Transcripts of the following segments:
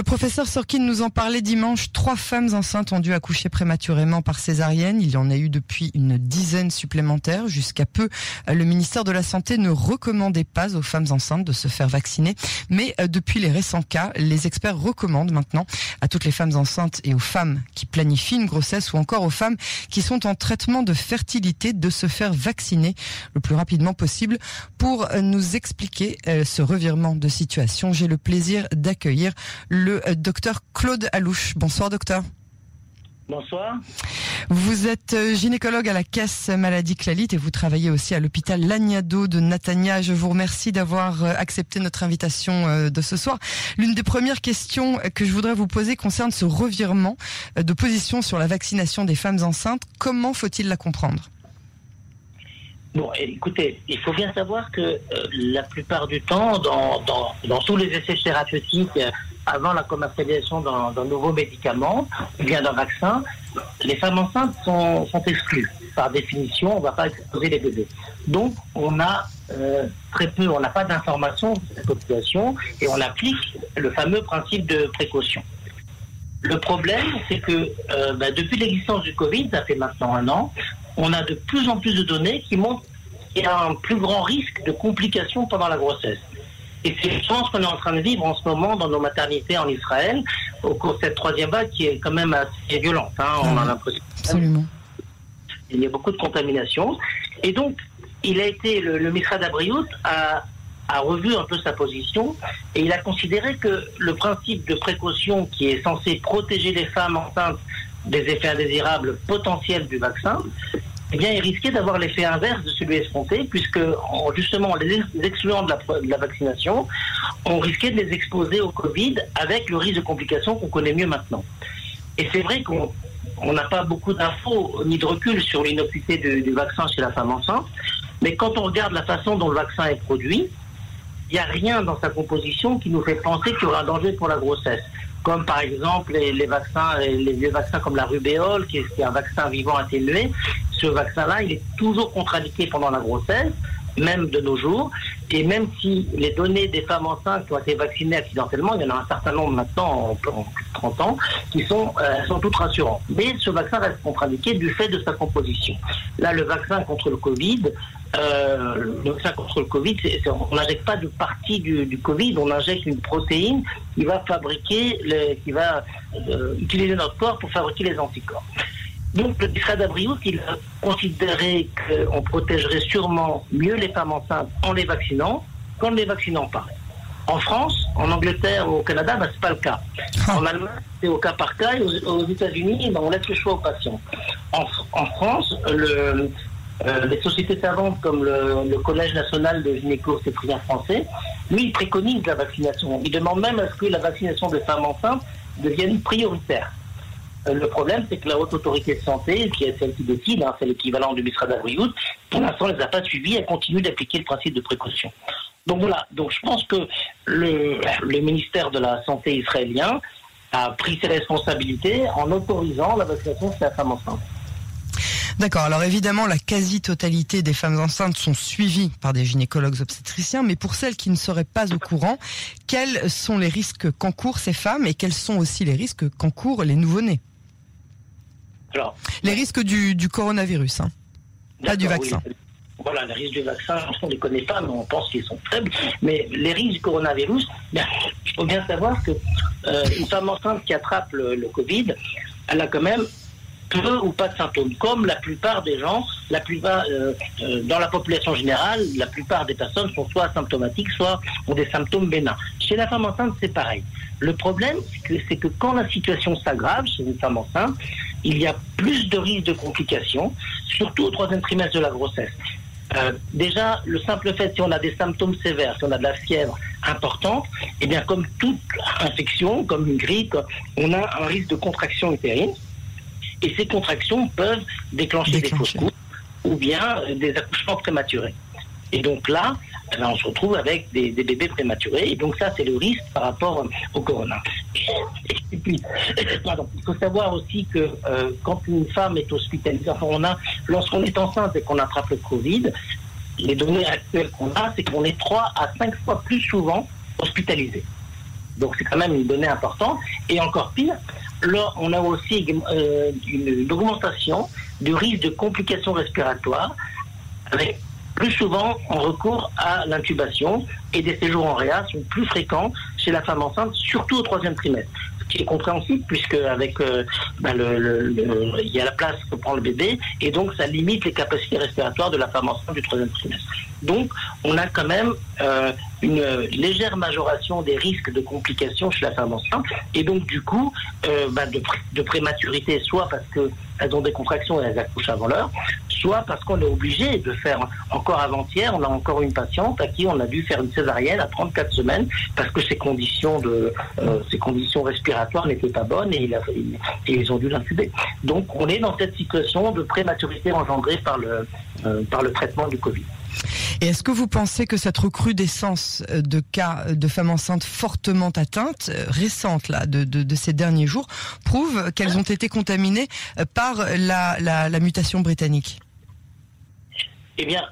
Le professeur Sorkin nous en parlait dimanche. Trois femmes enceintes ont dû accoucher prématurément par césarienne. Il y en a eu depuis une dizaine supplémentaires. Jusqu'à peu, le ministère de la Santé ne recommandait pas aux femmes enceintes de se faire vacciner. Mais euh, depuis les récents cas, les experts recommandent maintenant à toutes les femmes enceintes et aux femmes qui planifient une grossesse ou encore aux femmes qui sont en traitement de fertilité de se faire vacciner le plus rapidement possible. Pour euh, nous expliquer euh, ce revirement de situation, j'ai le plaisir d'accueillir le euh, docteur Claude Alouche. Bonsoir docteur. Bonsoir. Vous êtes euh, gynécologue à la Caisse Maladie Clalit et vous travaillez aussi à l'hôpital Lagnado de Natania. Je vous remercie d'avoir euh, accepté notre invitation de ce soir. L'une des premières questions que je voudrais vous poser concerne ce revirement de position sur la vaccination des femmes enceintes. Comment faut-il la comprendre? Bon, écoutez, il faut bien savoir que la plupart du temps, dans, dans, dans tous les essais thérapeutiques avant la commercialisation d'un nouveau médicament, ou bien d'un vaccin, les femmes enceintes sont, sont, exclues. Par définition, on ne va pas exposer les bébés. Donc, on a euh, très peu, on n'a pas d'informations sur cette population et on applique le fameux principe de précaution. Le problème, c'est que euh, bah, depuis l'existence du Covid, ça fait maintenant un an, on a de plus en plus de données qui montrent qu'il y a un plus grand risque de complications pendant la grossesse. Et c'est je pense qu'on est en train de vivre en ce moment dans nos maternités en Israël, au cours de cette troisième vague qui est quand même assez violente. Hein, on a l'impression. Absolument. Il y a beaucoup de contamination. Et donc, il a été, le, le d'Abriout a, a revu un peu sa position et il a considéré que le principe de précaution qui est censé protéger les femmes enceintes des effets indésirables potentiels du vaccin eh bien, il risquait d'avoir l'effet inverse de celui escompté, puisque justement, les excluant de la, vaccination, on risquait de les exposer au Covid avec le risque de complications qu'on connaît mieux maintenant. Et c'est vrai qu'on n'a pas beaucoup d'infos ni de recul sur l'innocité du, vaccin chez la femme enceinte, mais quand on regarde la façon dont le vaccin est produit, il n'y a rien dans sa composition qui nous fait penser qu'il y aura un danger pour la grossesse comme par exemple les, vaccins, les, vaccins comme la rubéole, est, qui est un vaccin vivant atténué. Ce vaccin-là, il est toujours contre-indiqué pendant la grossesse, même de nos jours. Et même si les données des femmes enceintes qui ont été vaccinées accidentellement, il y en a un certain nombre maintenant, en, plus de 30 ans, qui sont, euh, sont toutes rassurantes. Mais ce vaccin reste contre-indiqué du fait de sa composition. Là, le vaccin contre le Covid, euh, le vaccin contre le Covid, on n'injecte pas de partie du, Covid, on injecte une protéine qui va fabriquer, qui va euh, utiliser notre corps pour fabriquer les anticorps. Donc le décret d'Abriout, il a considéré qu'on protégerait sûrement mieux les femmes enceintes en les vaccinant qu'en les vaccinant pas. En France, en Angleterre ou au Canada, ben, c'est pas le cas. En Allemagne, c'est au cas par cas. Et aux, aux États-Unis, ben, on laisse le choix aux patients. En, en France, le, euh, les sociétés savantes comme le, le Collège national de gynéco-obstétriciens français, lui, il préconise la vaccination. Il demande même à ce que la vaccination des femmes enceintes devienne prioritaire. Euh, le problème, c'est que la haute autorité de santé, qui est celle qui décide, hein, c'est l'équivalent du d'Abriout, pour l'instant, elle ne les a pas suivis, elle continue d'appliquer le principe de précaution. Donc voilà, donc je pense que le, le ministère de la Santé israélien a pris ses responsabilités en autorisant la vaccination de la femme enceinte. D'accord. Alors évidemment, la quasi-totalité des femmes enceintes sont suivies par des gynécologues obstétriciens, mais pour celles qui ne seraient pas au courant, quels sont les risques qu'encourent ces femmes et quels sont aussi les risques qu'encourent les nouveau-nés? Alors, Les risques du, du coronavirus, hein, pas du vaccin. Oui. Voilà, les risques du vaccin, on ne les connaît pas, mais on pense qu'ils sont faibles. Mais les risques du coronavirus, bien, il faut bien savoir que euh, une femme enceinte qui attrape le, le Covid, elle a quand même peu ou pas de symptômes. Comme la plupart des gens, la plupart, euh, euh, dans la population générale, la plupart des personnes sont soit asymptomatiques, soit ont des symptômes bénins. Chez la femme enceinte, c'est pareil. Le problème, c'est que, que, quand la situation s'aggrave chez une femme enceinte, il y a plus de risques de complications, surtout au troisième trimestre de la grossesse. Euh, déjà, le simple fait, si on a des symptômes sévères, si on a de la fièvre importante, eh bien, comme toute infection, comme une grippe, on a un risque de contraction utérine et ces contractions peuvent déclencher, déclencher. des fausses couches ou bien des accouchements prématurés. Et donc là, ben, on se retrouve avec des, bébés prématurés. Et donc ça, c'est le risque par rapport au corona. Il faut savoir aussi que euh, quand une femme est hospitalisée, enfin, on a, lorsqu'on est enceinte et qu'on attrape le Covid, les données actuelles qu'on a, c'est qu'on est 3 à 5 fois plus souvent hospitalisé. Donc c'est quand même une donnée importante. Et encore pire, on a aussi euh, une, augmentation du risque de complications respiratoires avec plus souvent on recourt à l'intubation et des séjours en réa sont plus fréquents chez la femme enceinte, surtout au troisième trimestre qui est compréhensible puisque avec euh, ben, il y a la place que prend le bébé et donc ça limite les capacités respiratoires de la femme enceinte du troisième trimestre. Donc on a quand même euh, une légère majoration des risques de complications chez la femme enceinte et donc du coup euh, ben, de, de, prématurité soit parce qu'elles ont des contractions et elles accouchent avant l'heure, soit parce qu'on est obligé de faire encore avant-hier, on a encore une patiente à qui on a dû faire une césarienne à 34 semaines parce que ses conditions de ses conditions respiratoires n'étaient pas bonnes et, ils ont dû l'intuber. Donc on est dans cette situation de prématurité engendrée par le euh, par le traitement du Covid. Et est-ce que vous pensez que cette recrudescence de cas de femmes enceintes fortement atteintes, euh, récentes là, de, de, ces derniers jours, prouve qu'elles ont été contaminées par la, la mutation britannique? Eh bien,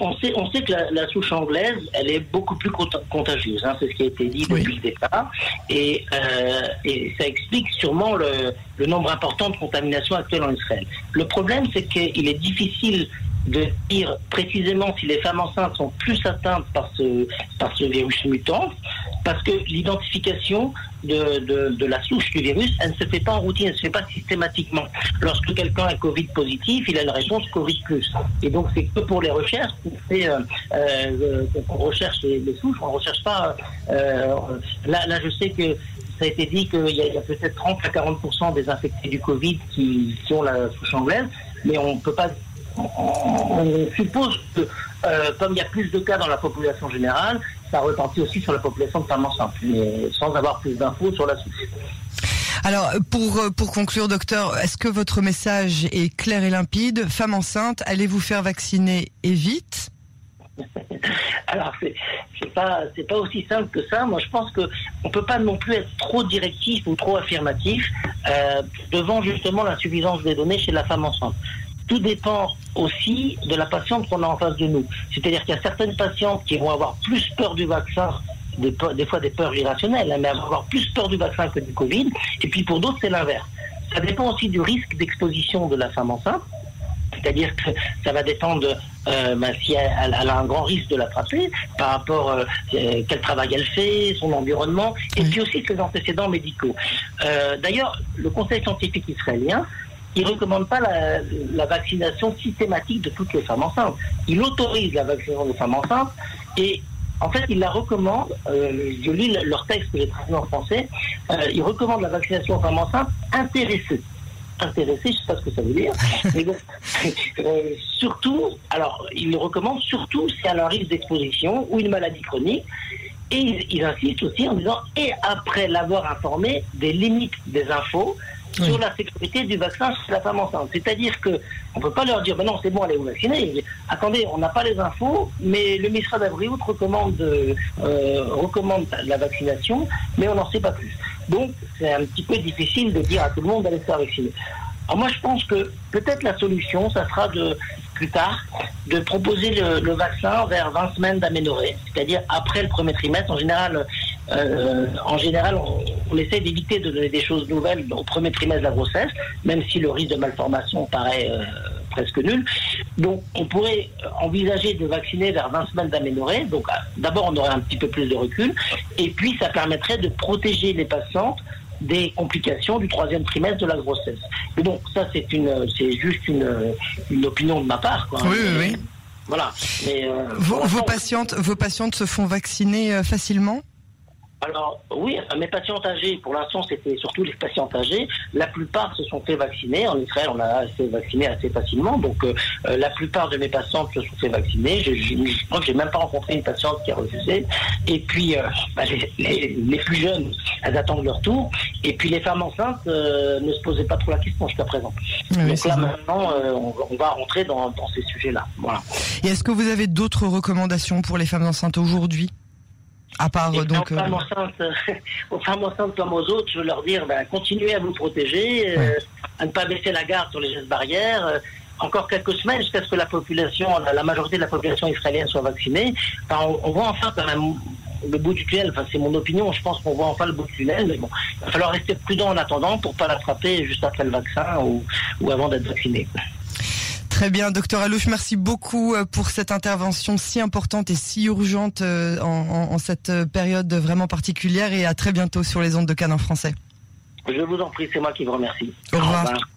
on, sait, on sait que la, souche anglaise, elle est beaucoup plus contagieuse. Hein, c'est ce qui a été dit depuis le départ. Et, euh, et ça explique sûrement le, le, nombre important de contaminations actuelles en Israël. Le problème, c'est qu'il est difficile de dire précisément si les femmes enceintes sont plus atteintes par ce, par ce virus mutant, parce que l'identification de, de, la souche du virus, elle ne se fait pas en routine, elle ne se fait pas systématiquement. Lorsque quelqu'un est Covid positif, il a une réponse Covid plus. Et donc c'est que pour les recherches fait, euh, euh, recherche les, souches, on ne recherche pas. Euh, là, je sais que ça a été dit qu'il y a, peut-être 30 à 40% des infectés du Covid qui, qui ont la souche anglaise, mais on ne peut pas on suppose que, comme il y a plus de cas dans la population générale, ça retentit aussi sur la population de femmes enceintes, mais sans avoir plus d'infos sur la souche. Alors, pour, euh, pour conclure, docteur, est-ce que votre message est clair et limpide? Femmes enceintes, allez vous faire vacciner et vite? Alors, c'est pas c'est pas aussi simple que ça. Moi, je pense que on peut pas non plus être trop directif ou trop affirmatif euh, devant justement l'insuffisance des données chez la femme enceinte tout dépend aussi de la patiente qu'on a en face de nous. C'est-à-dire qu'il y a certaines patientes qui vont avoir plus peur du vaccin, des, des fois des peurs irrationnelles, hein, mais avoir plus peur du vaccin que du Covid. Et puis pour d'autres, c'est l'inverse. Ça dépend aussi du risque d'exposition de la femme enceinte. C'est-à-dire que ça va dépendre euh, ben, si elle, a un grand risque de l'attraper par rapport euh, euh, quel travail elle fait, son environnement, et puis aussi ses antécédents médicaux. Euh, D'ailleurs, le Conseil scientifique israélien il ne recommande pas la, vaccination systématique de toutes les femmes enceintes. Il autorise la vaccination des femmes enceintes et en fait, il la recommande, euh, je lis leur texte que j'ai traduit en français, euh, il recommande la vaccination aux femmes enceintes intéressées. Intéressées, je ne sais pas ce que ça veut dire, mais bon, euh, surtout, alors, il le recommande surtout si elle a un risque d'exposition ou une maladie chronique, et ils, ils insistent aussi en disant, et après l'avoir informé des limites des infos, sur la sécurité du vaccin chez la femme enceinte. C'est-à-dire que on peut pas leur dire, ben non, c'est bon, allez vous vacciner. Attendez, on n'a pas les infos, mais le ministre d'Avril recommande, euh, recommande la vaccination, mais on n'en sait pas plus. Donc, c'est un petit peu difficile de dire à tout le monde d'aller se faire vacciner. Alors moi, je pense que peut-être la solution, ça sera de plus tard de proposer le, vaccin vers 20 semaines d'aménorrhée, c'est-à-dire après le premier trimestre. En général, euh, en général, on, essaie d'éviter de donner des choses nouvelles au premier trimestre de la grossesse, même si le risque de malformation paraît euh, presque nul. Donc, on pourrait envisager de vacciner vers 20 semaines d'aménorrhée. Donc, euh, d'abord, on aurait un petit peu plus de recul, et puis ça permettrait de protéger les patientes des complications du troisième trimestre de la grossesse. Mais donc, ça, c'est une, c'est juste une, une opinion de ma part. Quoi. Oui, oui, oui. Voilà. Mais, vos, vos, patientes, vos patientes se font vacciner facilement? Alors oui, mes patientes âgées, pour l'instant c'était surtout les patientes âgées, la plupart se sont fait vacciner. En Israël, on a fait vacciner assez facilement, donc euh, euh, la plupart de mes patientes se sont fait vacciner. Je, je, crois que j'ai même pas rencontré une patiente qui a refusé. Et puis euh, bah, les, les, plus jeunes, elles attendent leur tour. Et puis les femmes enceintes ne se posaient pas trop la question jusqu'à présent. donc là maintenant, on, on, va rentrer dans, dans ces sujets-là. Voilà. Et est-ce que vous avez d'autres recommandations pour les femmes enceintes aujourd'hui? À part donc. Aux femmes, enceintes, aux femmes enceintes comme aux autres, je veux leur dire ben, continuez à vous protéger, euh, à ne pas baisser la garde sur les gestes barrières. Euh, encore quelques semaines jusqu'à ce que la population, la, majorité de la population israélienne soit vaccinée. on, voit enfin quand même le bout du tunnel. Enfin, c'est mon opinion. Je pense qu'on voit enfin le bout du tunnel. Mais bon, il va falloir rester prudent en attendant pour pas l'attraper juste après le vaccin ou, ou avant d'être vacciné. Très bien, docteur Alouche, merci beaucoup euh, pour cette intervention si importante et si urgente euh, en, en cette période vraiment particulière et à très bientôt sur les ondes de Cannes en français. Je vous en prie, c'est moi qui vous remercie. Au revoir. Au revoir.